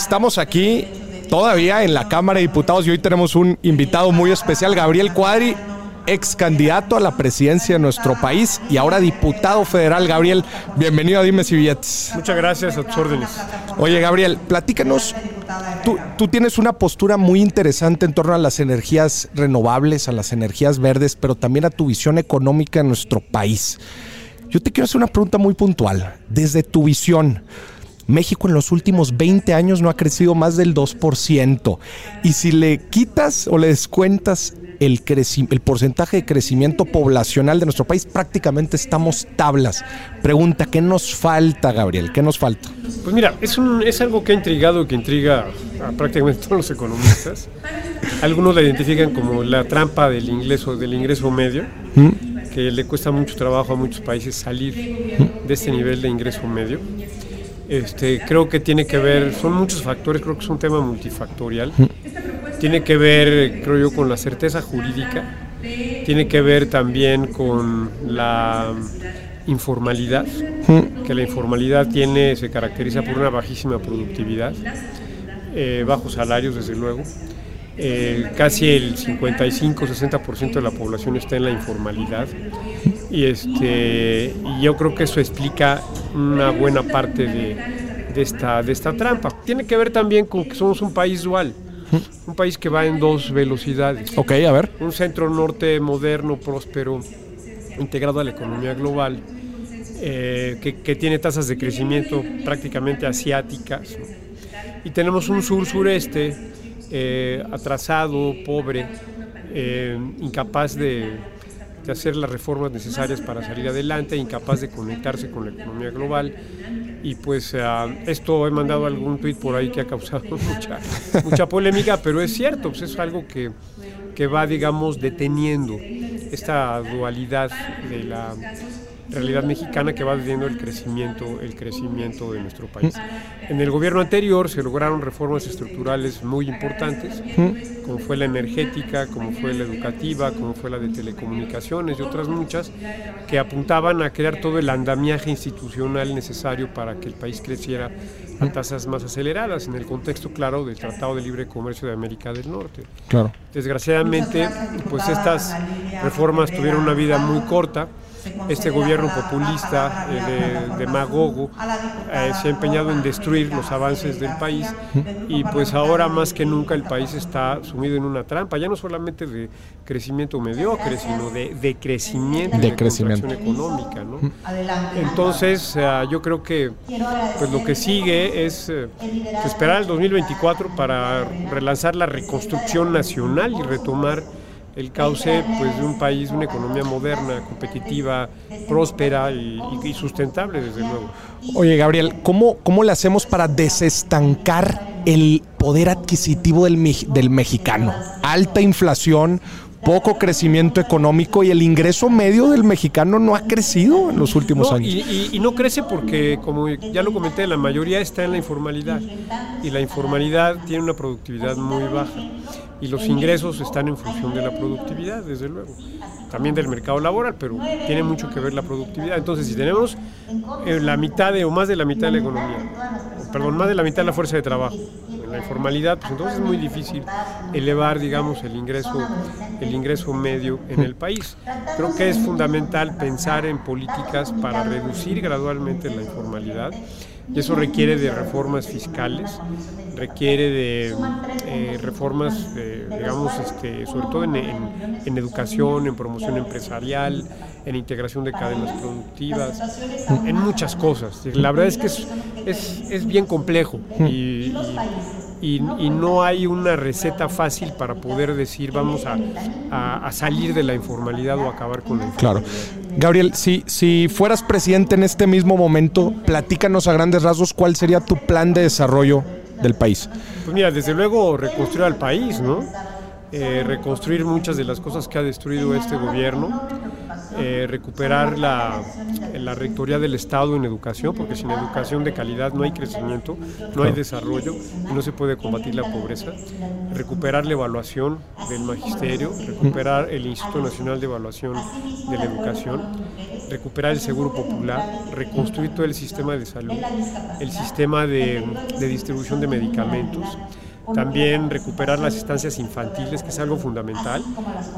Estamos aquí todavía en la Cámara de Diputados y hoy tenemos un invitado muy especial, Gabriel Cuadri, ex candidato a la presidencia de nuestro país y ahora diputado federal. Gabriel, bienvenido a Dime si Billetes. Muchas gracias, a tus órdenes. Oye, Gabriel, platícanos. Tú, tú tienes una postura muy interesante en torno a las energías renovables, a las energías verdes, pero también a tu visión económica en nuestro país. Yo te quiero hacer una pregunta muy puntual. Desde tu visión, México en los últimos 20 años no ha crecido más del 2%. Y si le quitas o le descuentas el, el porcentaje de crecimiento poblacional de nuestro país, prácticamente estamos tablas. Pregunta, ¿qué nos falta, Gabriel? ¿Qué nos falta? Pues mira, es, un, es algo que ha intrigado, que intriga a prácticamente todos los economistas. Algunos la identifican como la trampa del ingreso, del ingreso medio, ¿Mm? que le cuesta mucho trabajo a muchos países salir ¿Mm? de este nivel de ingreso medio. Este, creo que tiene que ver, son muchos factores, creo que es un tema multifactorial. Tiene que ver, creo yo, con la certeza jurídica, tiene que ver también con la informalidad, que la informalidad tiene, se caracteriza por una bajísima productividad, eh, bajos salarios desde luego. Eh, casi el 55-60% de la población está en la informalidad y este y yo creo que eso explica una buena parte de, esta, de esta trampa. Tiene que ver también con que somos un país dual, un país que va en dos velocidades. Ok, a ver. Un centro norte moderno, próspero, integrado a la economía global, eh, que, tiene tasas de crecimiento prácticamente asiáticas. Y tenemos un sur-sureste eh, atrasado, pobre, eh, incapaz de de hacer las reformas necesarias para salir adelante, incapaz de conectarse con la economía global. Y pues eh, esto he mandado algún tuit por ahí que ha causado mucha, mucha polémica, pero es cierto, pues es algo que, que va, digamos, deteniendo esta dualidad de la realidad mexicana que va viviendo el crecimiento, el crecimiento de nuestro país. En el gobierno anterior se lograron reformas estructurales muy importantes, como fue la energética, como fue la educativa, como fue la de telecomunicaciones y otras muchas, que apuntaban a crear todo el andamiaje institucional necesario para que el país creciera a tasas más aceleradas, en el contexto, claro, del Tratado de Libre Comercio de América del Norte. Claro. Desgraciadamente, pues estas reformas tuvieron una vida muy corta este gobierno populista, eh, de, demagogo, eh, se ha empeñado en destruir los avances del país y pues ahora más que nunca el país está sumido en una trampa, ya no solamente de crecimiento mediocre, sino de, de crecimiento, de, crecimiento económica. ¿no? Entonces yo creo que pues lo que sigue es eh, esperar el 2024 para relanzar la reconstrucción nacional y retomar el cauce pues, de un país, una economía moderna, competitiva, próspera y, sustentable, desde luego. Oye, Gabriel, ¿cómo, ¿cómo le hacemos para desestancar el poder adquisitivo del, del mexicano? Alta inflación, poco crecimiento económico y el ingreso medio del mexicano no ha crecido en los últimos años. Y, no crece porque, como ya lo comenté, la mayoría está en la informalidad y la informalidad tiene una productividad muy baja y los ingresos están en función de la productividad, desde luego. También del mercado laboral, pero tiene mucho que ver la productividad. Entonces, si tenemos eh, la mitad de, o más de la mitad de la economía, perdón, más de la mitad de la fuerza de trabajo la informalidad, pues entonces es muy difícil elevar, digamos, el ingreso, el ingreso medio en el país. Creo que es fundamental pensar en políticas para reducir gradualmente la informalidad y eso requiere de reformas fiscales, requiere de eh, reformas, digamos, este, sobre todo en, en, educación, en promoción empresarial, en integración de cadenas productivas, en muchas cosas. La verdad es que es, es, es bien complejo y, y, no hay una receta fácil para poder decir vamos a, a, salir de la informalidad o acabar con la informalidad. Claro. Gabriel, si, si fueras presidente en este mismo momento, platícanos a grandes rasgos cuál sería tu plan de desarrollo del país. Pues mira, desde luego reconstruir al país, ¿no? Eh, reconstruir muchas de las cosas que ha destruido este gobierno, eh, recuperar la, la, rectoría del Estado en educación, porque sin educación de calidad no hay crecimiento, no hay desarrollo y no se puede combatir la pobreza. Recuperar la evaluación del magisterio, recuperar el Instituto Nacional de Evaluación de la Educación, recuperar el seguro popular, reconstruir todo el sistema de salud, el sistema de, de distribución de medicamentos también recuperar las estancias infantiles, que es algo fundamental,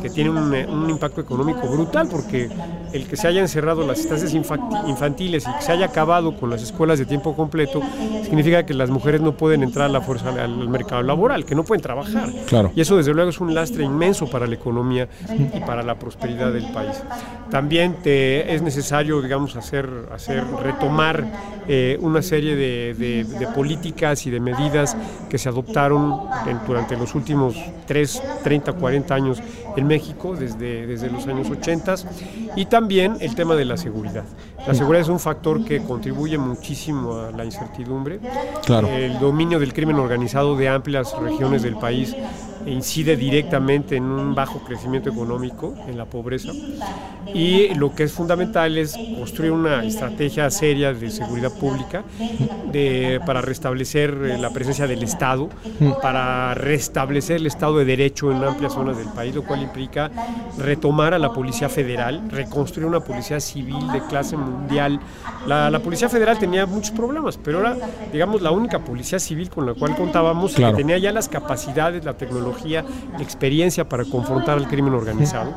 que tiene un, impacto económico brutal, porque el que se haya encerrado las estancias infantiles y que se haya acabado con las escuelas de tiempo completo, significa que las mujeres no pueden entrar a la fuerza al mercado laboral, que no pueden trabajar. Claro. Y eso desde luego es un lastre inmenso para la economía y para la prosperidad del país. También te, es necesario, digamos, hacer, hacer retomar eh, una serie de, de políticas y de medidas que se adoptaron durante los últimos 3, 30, 40 años en México, desde, desde los años 80, y también el tema de la seguridad. La seguridad es un factor que contribuye muchísimo a la incertidumbre. Claro. El dominio del crimen organizado de amplias regiones del país incide directamente en un bajo crecimiento económico, en la pobreza. Y lo que es fundamental es construir una estrategia seria de seguridad pública de, para restablecer eh, la presencia del Estado, para restablecer el Estado de Derecho en amplias zonas del país, lo cual implica retomar a la Policía Federal, reconstruir una policía civil de clase mundial. La, la Policía Federal tenía muchos problemas, pero era, digamos, la única policía civil con la cual contábamos que tenía ya las capacidades, la tecnología, la experiencia para confrontar al crimen organizado.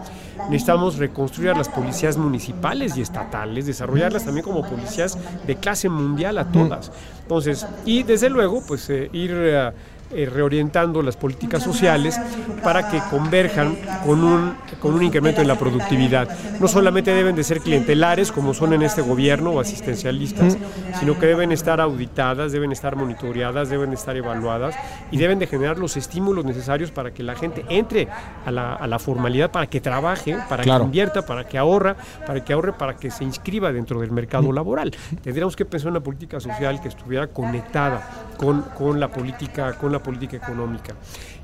Necesitamos reconstruir las policías municipales y estatales, desarrollarlas también como policías de clase mundial a todas. Entonces, y desde luego, pues eh, ir... a eh, reorientando las políticas sociales para que converjan con un, con un incremento en la productividad. No solamente deben de ser clientelares como son en este gobierno o asistencialistas, sino que deben estar auditadas, deben estar monitoreadas, deben estar evaluadas y deben de generar los estímulos necesarios para que la gente entre a la, a la formalidad, para que trabaje, para que invierta, para que ahorra, para que ahorre, para que se inscriba dentro del mercado laboral. Tendríamos que pensar en una política social que estuviera conectada con, con la política, con la política económica.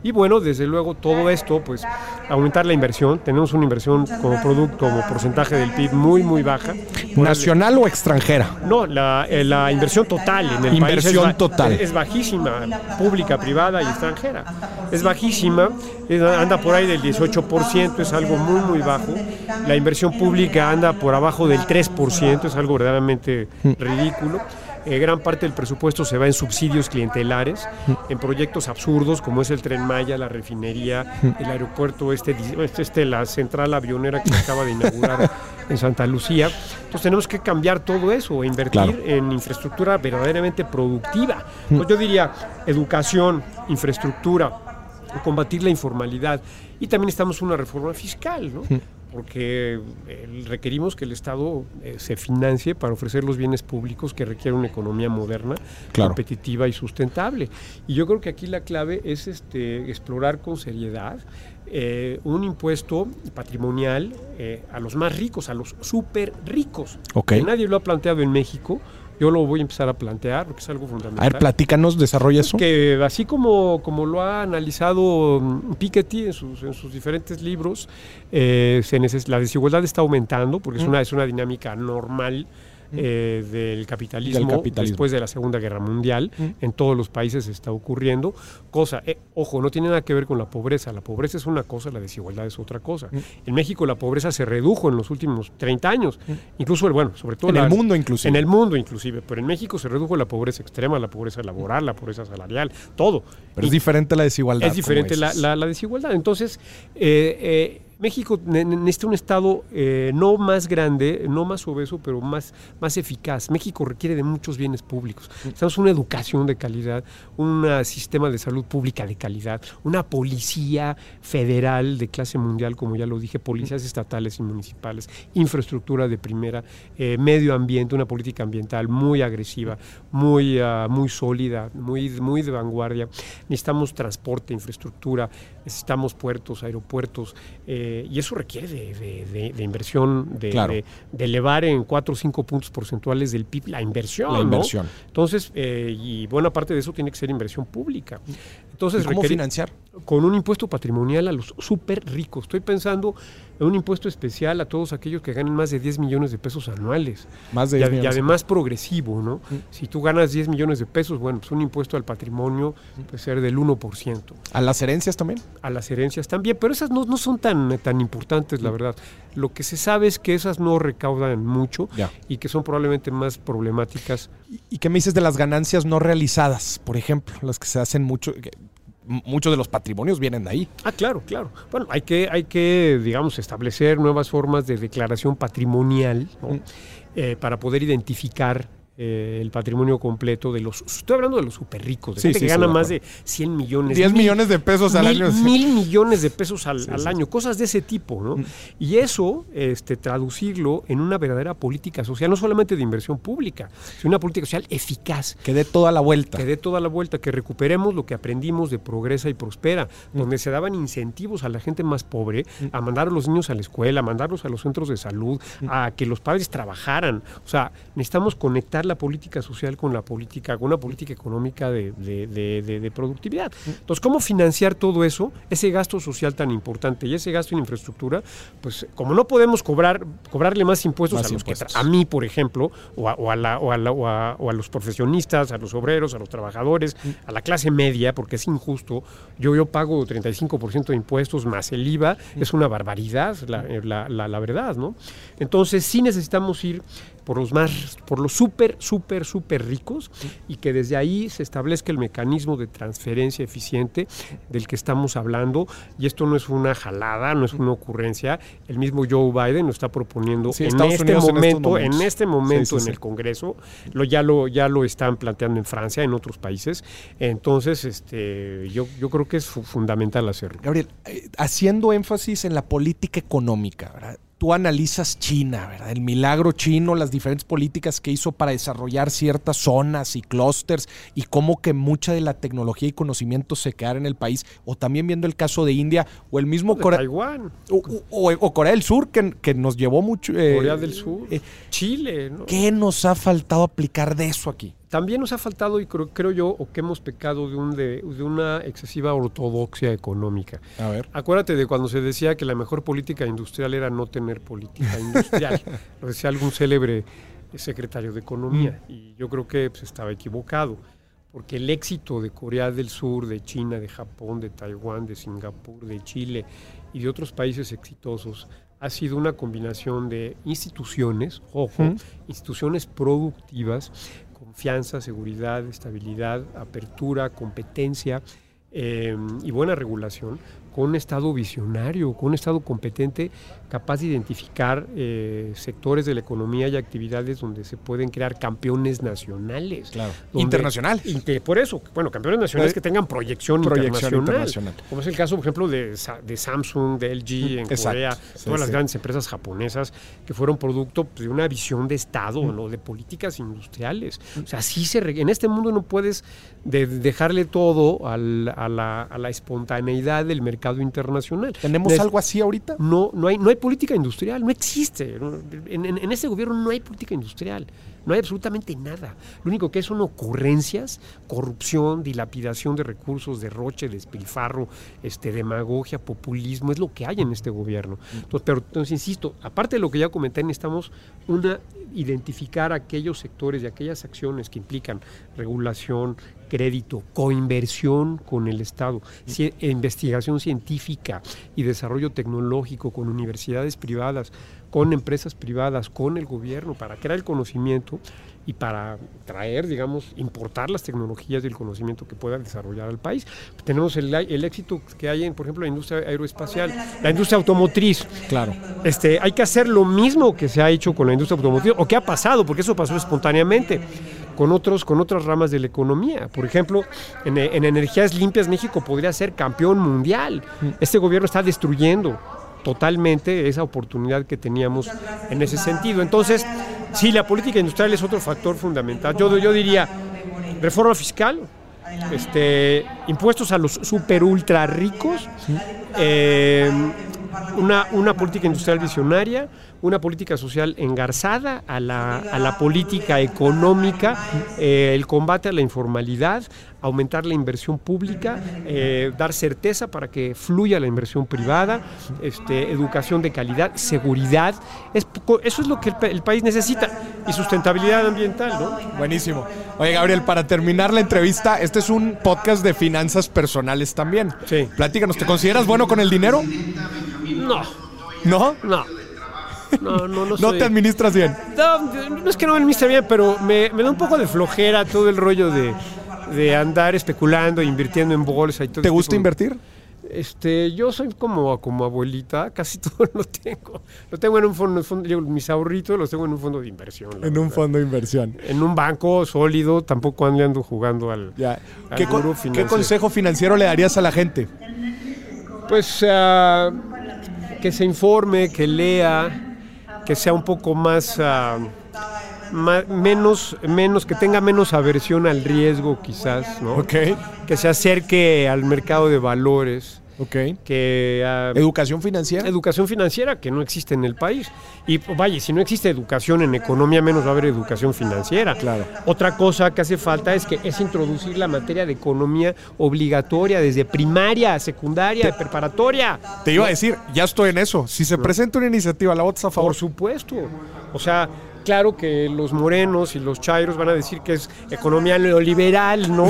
Y bueno, desde luego todo esto, pues aumentar la inversión. Tenemos una inversión como producto, como porcentaje del PIB muy, muy baja. ¿Nacional o extranjera? No, la, eh, la inversión total en el inversión país es, total. Es, bajísima, pública, privada y extranjera. Es bajísima, anda por ahí del 18%, es algo muy, muy bajo. La inversión pública anda por abajo del 3%, es algo verdaderamente mm. ridículo. Eh, gran parte del presupuesto se va en subsidios clientelares, en proyectos absurdos como es el Tren Maya, la refinería, el aeropuerto este, este, este la central avionera que se acaba de inaugurar en Santa Lucía. Entonces tenemos que cambiar todo eso e invertir en infraestructura verdaderamente productiva. yo diría educación, infraestructura, combatir la informalidad y también estamos en una reforma fiscal, ¿no? Porque eh, requerimos que el Estado eh, se financie para ofrecer los bienes públicos que requiere una economía moderna, competitiva y sustentable. Y yo creo que aquí la clave es este, explorar con seriedad eh, un impuesto patrimonial a los más ricos, a los súper ricos. Que nadie lo ha planteado en México yo lo voy a empezar a plantear porque es algo fundamental. A ver, platícanos, desarrolla eso. Que así como, como lo ha analizado mm, Piketty en sus, en sus diferentes libros, eh, se la desigualdad está aumentando porque es, una, es una dinámica normal eh, del, capitalismo después de la Segunda Guerra Mundial. En todos los países está ocurriendo. Cosa, eh, ojo, no tiene nada que ver con la pobreza. La pobreza es una cosa, la desigualdad es otra cosa. En México la pobreza se redujo en los últimos 30 años. Incluso, bueno, sobre todo... En el mundo inclusive. En el mundo inclusive. Pero en México se redujo la pobreza extrema, la pobreza laboral, la pobreza salarial, todo. Pero es diferente la desigualdad. Es diferente la, la, desigualdad. Entonces, eh, México necesita un Estado eh, no más grande, no más obeso, pero más, más eficaz. México requiere de muchos bienes públicos. Necesitamos una educación de calidad, un sistema de salud pública de calidad, una policía federal de clase mundial, como ya lo dije, policías estatales y municipales, infraestructura de primera, eh, medio ambiente, una política ambiental muy agresiva, muy, ah, muy sólida, muy, muy de vanguardia. Necesitamos transporte, infraestructura, necesitamos puertos, aeropuertos. Eh, Eh, y eso requiere de, inversión, de, Claro. de- elevar en 4 o 5 puntos porcentuales del PIB la inversión. La ¿no? inversión. Entonces, eh, y buena parte de eso tiene que ser inversión pública. Entonces, ¿Y cómo financiar? con un impuesto patrimonial a los súper ricos. Estoy pensando en un impuesto especial a todos aquellos que ganen más de 10 millones de pesos anuales. Más de y, 10 ad- y millones. además progresivo, ¿no? Si tú ganas 10 millones de pesos, bueno, pues un impuesto al patrimonio puede ser del 1%. ¿A las herencias también? A las herencias también, pero esas no, no son tan, tan importantes, la verdad. Lo que se sabe es que esas no recaudan mucho Ya. y que son probablemente más problemáticas. ¿Y- ¿Y qué me dices de las ganancias no realizadas, por ejemplo? Las que se hacen mucho, que muchos de los patrimonios vienen de ahí. Ah, claro, claro. Bueno, hay que, hay que digamos, establecer nuevas formas de declaración patrimonial ¿no? Mm. Eh, para poder identificar eh, el patrimonio completo de los... Estoy hablando de los súper ricos, de Sí, gente sí, que gana más de 100 millones. 10 mil- millones de pesos al mil, año. mil millones de pesos al, al año, cosas de ese tipo, ¿no? Mm. Y eso, este, traducirlo en una verdadera política social, no solamente de inversión pública, sino una política social eficaz, Que dé toda la vuelta. que dé toda la vuelta, que recuperemos lo que aprendimos de Progresa y Prospera, Mm. donde se daban incentivos a la gente más pobre a mandar a los niños a la escuela, a mandarlos a los centros de salud, Mm. a que los padres trabajaran. O sea, necesitamos conectar la política social con la política, con una política económica de, de- de- productividad. Mm. Entonces, ¿cómo financiar todo eso? Ese gasto social tan importante y ese gasto en infraestructura, pues como no podemos cobrar, cobrarle más impuestos Más a los impuestos. que a mí, por ejemplo, o a, o a la- o a la- o a- o a los profesionistas, a los obreros, a los trabajadores, a la clase media, porque es injusto. Yo, yo pago 35% de impuestos más el IVA, es una barbaridad, la, la- la- la verdad, ¿no? Entonces sí necesitamos ir por los más, por los súper, súper, súper ricos y que desde ahí se establezca el mecanismo de transferencia eficiente del que estamos hablando. Y esto no es una jalada, no es una ocurrencia. El mismo Joe Biden lo está proponiendo Sí, en, este Unidos momento, en, este momento Sí, sí, en el Congreso. Lo, ya, lo, ya lo están planteando en Francia, en otros países. Entonces, este, yo, yo creo que es fu- fundamental hacerlo. Gabriel, eh, haciendo énfasis en la política económica, ¿verdad? Tú analizas China, ¿verdad? El milagro chino, las diferentes políticas que hizo para desarrollar ciertas zonas y clústeres y cómo que mucha de la tecnología y conocimiento se quedara en el país. O también viendo el caso de India o el mismo De Corea, Taiwán, o, o- o Corea del Sur, que, que nos llevó mucho. eh, Corea del Sur, eh, Chile. ¿no? ¿Qué nos ha faltado aplicar de eso aquí? También nos ha faltado, y creo, creo yo, o que hemos pecado de, un de, de una excesiva ortodoxia económica. A ver. Acuérdate de cuando se decía que la mejor política industrial era no tener política industrial. Lo decía algún célebre secretario de Economía. Y yo creo que pues, estaba equivocado. Porque el éxito de Corea del Sur, de China, de Japón, de Taiwán, de Singapur, de Chile y de otros países exitosos ha sido una combinación de instituciones, ojo, instituciones productivas, confianza, seguridad, estabilidad, apertura, competencia eh, y buena regulación, con un Estado visionario, con un Estado competente, capaz de identificar eh, sectores de la economía y actividades donde se pueden crear campeones nacionales. Claro. Donde- Internacional. Inte- por eso, bueno, campeones nacionales Eh, que tengan proyección, proyección internacional, internacional. Como es el caso, por ejemplo, de, Sa- de Samsung, de LG en Exacto. Corea, Sí, todas las grandes empresas japonesas que fueron producto pues, de una visión de Estado, ¿no? de políticas industriales. O sea, sí se en este mundo no puedes de- dejarle todo al- a, la, a la espontaneidad del mercado internacional. ¿Tenemos Des- algo así ahorita? no, no, hay, no hay política industrial, no existe. En, en- en este gobierno no hay política industrial, no hay absolutamente nada. Lo único que hay son ocurrencias, corrupción, dilapidación de recursos, derroche, despilfarro, este, demagogia, populismo, es lo que hay en este gobierno. Entonces, pero entonces, insisto, aparte de lo que ya comenté, necesitamos una, identificar aquellos sectores y aquellas acciones que implican regulación, crédito, coinversión con el Estado, e investigación científica y desarrollo tecnológico con universidades privadas, con empresas privadas, con el gobierno, para crear el conocimiento y para traer, digamos, importar las tecnologías y el conocimiento que pueda desarrollar al país. Tenemos el, el éxito que hay en, por ejemplo, la industria aeroespacial, la industria automotriz. Claro. Este, hay que hacer lo mismo que se ha hecho con la industria automotriz, o que ha pasado, porque eso pasó espontáneamente, con, otros, con otras ramas de la economía. Por ejemplo, en, en energías limpias México podría ser campeón mundial. Este gobierno está destruyendo totalmente esa oportunidad que teníamos en ese sentido. Entonces, sí, la política industrial es otro factor fundamental. Yo, yo diría, reforma fiscal, este, impuestos a los super ultra ricos, eh, una, una política industrial visionaria, una política social engarzada a la, a la política económica, eh, el combate a la informalidad, aumentar la inversión pública, eh, dar certeza para que fluya la inversión privada, este, educación de calidad, seguridad. Es, eso es lo que el, el, país necesita y sustentabilidad ambiental, ¿no? Buenísimo. Oye, Gabriel, para terminar la entrevista, este es un podcast de finanzas personales también. Sí. Platícanos, ¿te consideras bueno con el dinero? No. ¿No? No. No, no, no, no te administras bien. No, no es que no me administre bien, pero me, me, da un poco de flojera todo el rollo de, de andar especulando, invirtiendo en bolsa y todo. ¿Te gusta invertir? Este, yo soy como, como abuelita, casi todo lo tengo. Lo tengo en un fondo, fondo mis ahorritos los tengo en un fondo de inversión. En un fondo de inversión. En un banco sólido, tampoco ando jugando al, ya. al ¿Qué, con, ¿Qué, consejo financiero le darías a la gente? Pues uh, que se informe, que lea, que sea un poco más, uh, más, menos, menos, que tenga menos aversión al riesgo quizás, ¿no? Okay. Que se acerque al mercado de valores. Okay. Que, uh, ¿Educación financiera? Educación financiera que no existe en el país. Y vaya, si no existe educación en economía, menos va a haber educación financiera. Claro. Otra cosa que hace falta es que es introducir la materia de economía obligatoria desde primaria, secundaria, te, preparatoria. Te iba a decir, ya estoy en eso. Si se no. presenta una iniciativa, ¿la votas a favor? Por supuesto. O sea, claro que los morenos y los chairos van a decir que es economía neoliberal, ¿no?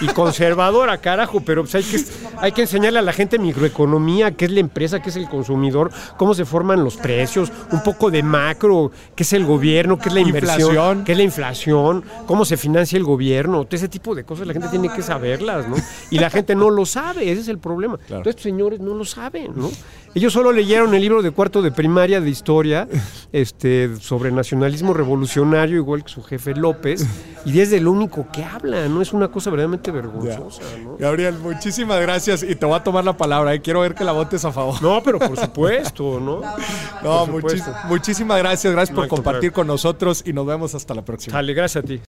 Y conservadora, carajo, pero pues hay que, hay que enseñarle a la gente microeconomía, qué es la empresa, qué es el consumidor, cómo se forman los precios, un poco de macro, qué es el gobierno, qué es la inversión, inflación. qué es la inflación, cómo se financia el gobierno, todo ese tipo de cosas la gente tiene que saberlas, ¿no? Y la gente no lo sabe, ese es el problema. Claro. Entonces, señores no lo saben, ¿no? Ellos solo leyeron el libro de cuarto de primaria de historia este, sobre nacionalismo revolucionario, igual que su jefe López, y desde lo único que habla, ¿no? Es una cosa verdaderamente vergonzosa, ¿no? Gabriel, muchísimas gracias y te voy a tomar la palabra, ¿eh? quiero ver que la votes a favor. No, pero por supuesto, ¿no? No, muchis muchísimas gracias, gracias por compartir con nosotros y nos vemos hasta la próxima. Dale, gracias a ti.